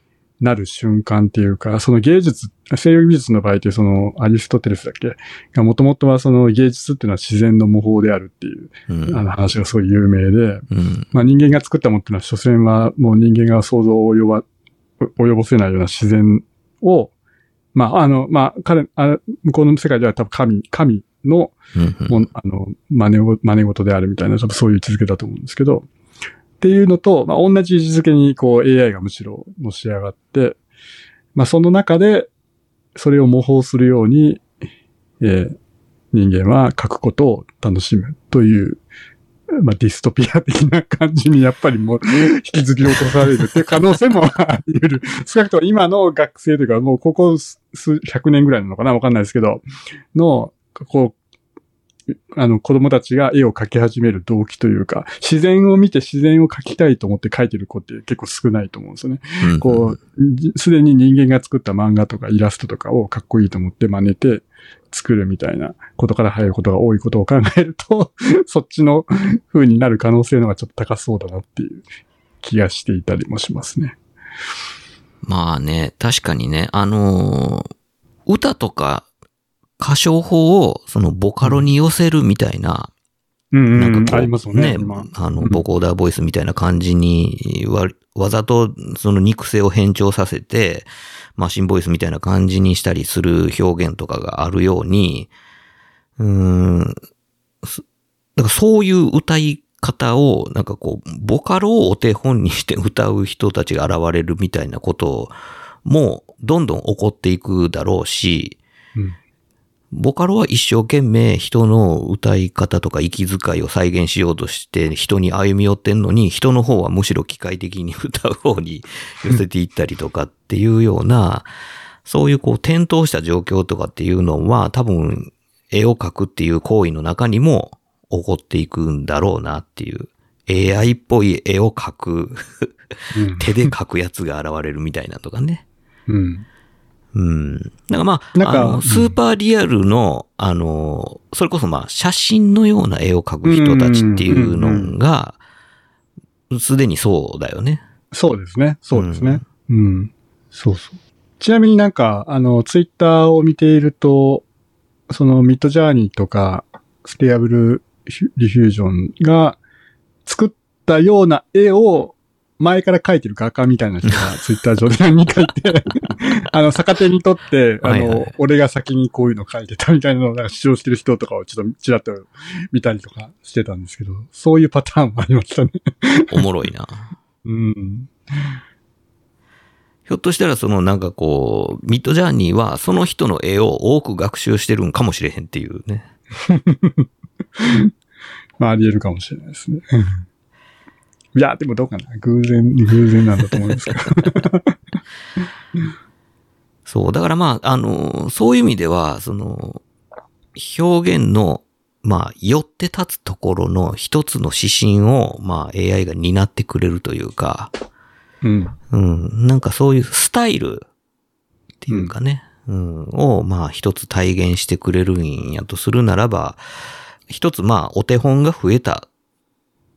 なる瞬間っていうか、その芸術、西洋美術の場合ってそのアリストテレスだっけ？がもともとはその芸術っていうのは自然の模倣であるっていう、うん。あの話がすごい有名で、うん。まあ人間が作ったものっていうのは、所詮はもう人間が想像を及ば、及ぼせないような自然を、まあ、あの、まあ、彼、あ向こうの世界では多分神、神の、うん。もんあの、真似を、真似事であるみたいな、多分そういう位置づけだと思うんですけど、っていうのと、まあ、同じ位置づけに、こう、AI がむしろのし上がって、まあ、その中で、それを模倣するように、えー人間は書くことを楽しむという、まあ、ディストピア的な感じにやっぱりもう引きずり落とされるっていう可能性もあり得る。少なくとも今の学生というか、もうここ数百年ぐらいなのかな？わかんないですけど、の、こう、あの、子供たちが絵を描き始める動機というか、自然を見て自然を描きたいと思って描いてる子って結構少ないと思うんですよね。うん。こう、じすでに人間が作った漫画とかイラストとかをかっこいいと思って真似て作るみたいなことから入ることが多いことを考えると、そっちの風になる可能性の方がちょっと高そうだなっていう気がしていたりもしますね。まあね、確かにね、あのー歌とか歌唱法をそのボカロに寄せるみたいな、うんうん、なんかこう、ありますよね。今あの、うんボコーダーボイスみたいな感じにわ、わざとその肉声を変調させて、マシンボイスみたいな感じにしたりする表現とかがあるように、うーん、すなんかそういう歌い方を、なんかこう、ボカロをお手本にして歌う人たちが現れるみたいなことも、どんどん起こっていくだろうし、ボカロは一生懸命人の歌い方とか息遣いを再現しようとして人に歩み寄ってんのに、人の方はむしろ機械的に歌う方に 寄せていったりとかっていうような、そういうこう転倒した状況とかっていうのは多分絵を描くっていう行為の中にも起こっていくんだろうなっていう。AI っぽい絵を描く、うん 手で描くやつが現れるみたいなとかね。うん。うん。だからまあ、なんかあのスーパーリアルの、あの、それこそまあ、写真のような絵を描く人たちっていうのが、すでにそうだよね。そうですね。そうですね。うん。そうそう。ちなみになんか、あの、ツイッターを見ていると、そのミッドジャーニーとか、ステアブルリフュージョンが作ったような絵を前から描いてる画家みたいな人がツイッター上で何人かいて、あの、逆手にとって、あの、はいはい俺が先にこういうの描いてたみたいなのをなんか主張してる人とかをちょっとちらっと見たりとかしてたんですけど、そういうパターンもありましたね。おもろいな。うん。ひょっとしたらそのなんかこう、ミッドジャーニーはその人の絵を多く学習してるんかもしれへんっていうね。まあ、あり得るかもしれないですね。いや、でもどうかな。偶然、偶然なんだと思うんですけど。そう。だからまあ、あの、そういう意味では、その、表現の、まあ、寄って立つところの一つの指針を、まあ、AI が担ってくれるというか、うん。うん、なんかそういうスタイルっていうかね、うん、を、まあ、一つ体現してくれるんやとするならば、一つ、まあ、お手本が増えた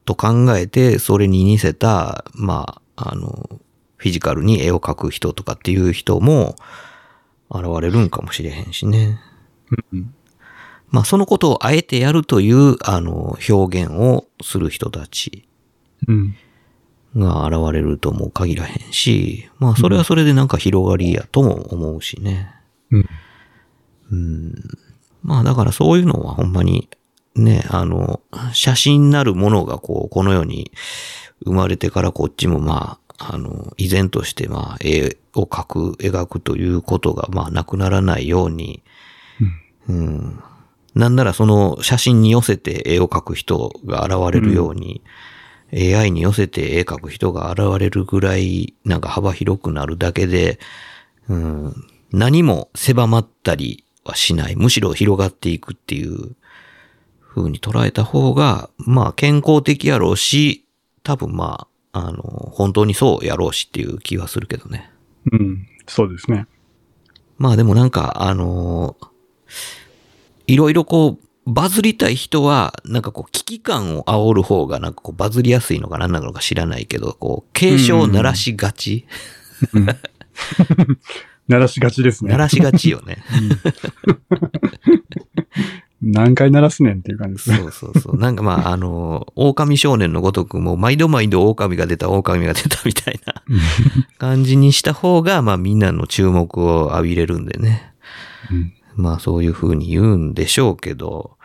と考えて、それに似せた、まあ、あの、フィジカルに絵を描く人とかっていう人も現れるんかもしれへんしね。うんまあ、そのことをあえてやるという、あの、表現をする人たちうん。が現れるとも限らへんし、まあ、それはそれでなんか広がりやとも思うしね。うん。うん。まあ、だからそういうのはほんまに、ね、あの、写真なるものがこう、この世に生まれてからこっちもまあ、あの、依然としてまあ、絵を描く、描くということがまあ、なくならないように、うん。なんならその写真に寄せて絵を描く人が現れるように、AI に寄せて絵描く人が現れるぐらい、なんか幅広くなるだけで、うん、何も狭まったりはしない。むしろ広がっていくっていう風に捉えた方が、まあ健康的やろうし、多分まあ、あの、本当にそうやろうしっていう気はするけどね。うん。そうですね。まあでもなんか、あのいろいろこう、バズりたい人は、なんかこう、危機感を煽る方が、なんかこう、バズりやすいのか何なのか知らないけど、こう、警鐘を鳴らしがち、うん。鳴らしがちですね。鳴らしがちよね。何回鳴らすねんっていう感じですね。そうそうそう。なんかまあ、あの、狼少年のごとくもう毎度毎度狼が出た、狼が出たみたいな感じにした方が、まあみんなの注目を浴びれるんでね。うんまあそういう風に言うんでしょうけど、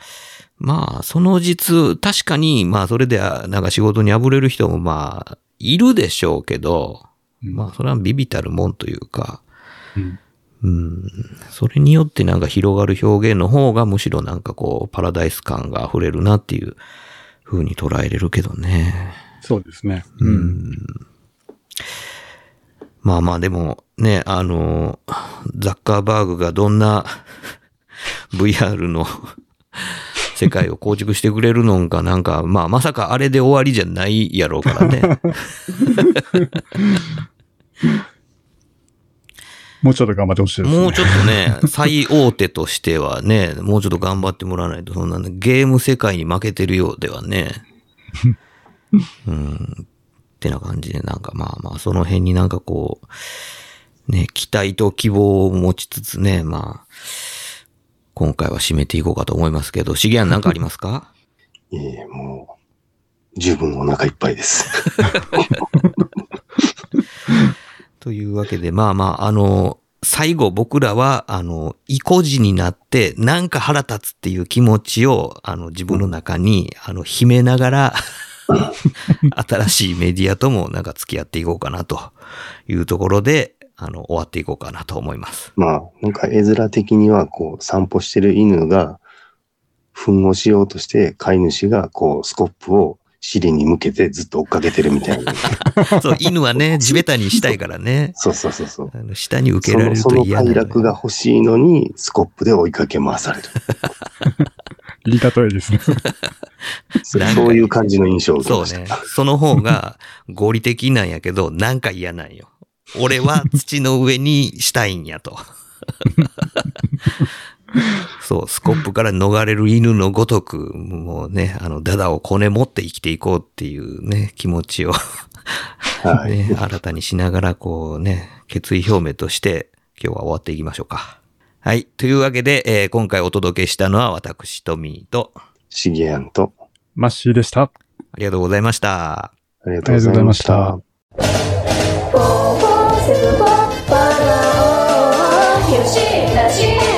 まあその実、確かにまあそれでなんか仕事にあぶれる人もまあいるでしょうけど、うんまあそれはビビたるもんというか、うんうん、それによってなんか広がる表現の方がむしろなんかこうパラダイス感が溢れるなっていう風に捉えれるけどね。そうですね。ううん。ん。まあまあでもね、あの、ザッカーバーグがどんな VR の 世界を構築してくれるのかなんか、まあまさかあれで終わりじゃないやろうからね。もうちょっと頑張ってほしいですね。もうちょっとね、最大手としてはね、もうちょっと頑張ってもらわないと、そんなね、ゲーム世界に負けてるようではね。うん。ってな感じで、なんかまあまあ、その辺になんかこう、ね、期待と希望を持ちつつね、まあ、今回は締めていこうかと思いますけど、シゲアンなんかありますか？いえいえ、もう、十分お腹いっぱいです。というわけで、まあまあ、あの、最後僕らは、あの、意固地になって、なんか腹立つっていう気持ちを、あの、自分の中に、あの、秘めながら、新しいメディアともなんか付き合っていこうかなというところで、あの、終わっていこうかなと思います。まあ、なんか絵面的には、こう、散歩してる犬が、糞をしようとして、飼い主が、こう、スコップを尻に向けてずっと追っかけてるみたいな。そう、犬はね、地べたにしたいからね。そうそうそうそう。あの下に受けそられるのそのと嫌なのよ快楽が欲しいのに、スコップで追いかけ回される。いい例えですね。そういう感じの印象を受けそうました。ね。その方が合理的なんやけど、なんか嫌なんよ。俺は土の上にしたいんやと。そう、スコップから逃れる犬のごとく、もうね、あの、ダダをこね持って生きていこうっていうね、気持ちを、はい。ね、新たにしながら、こうね、決意表明として、今日は終わっていきましょうか。はい。というわけで、えー今回お届けしたのは私、トミーと、シゲアンと、マッシーでした。ありがとうございました。ありがとうございました。ありがとうございました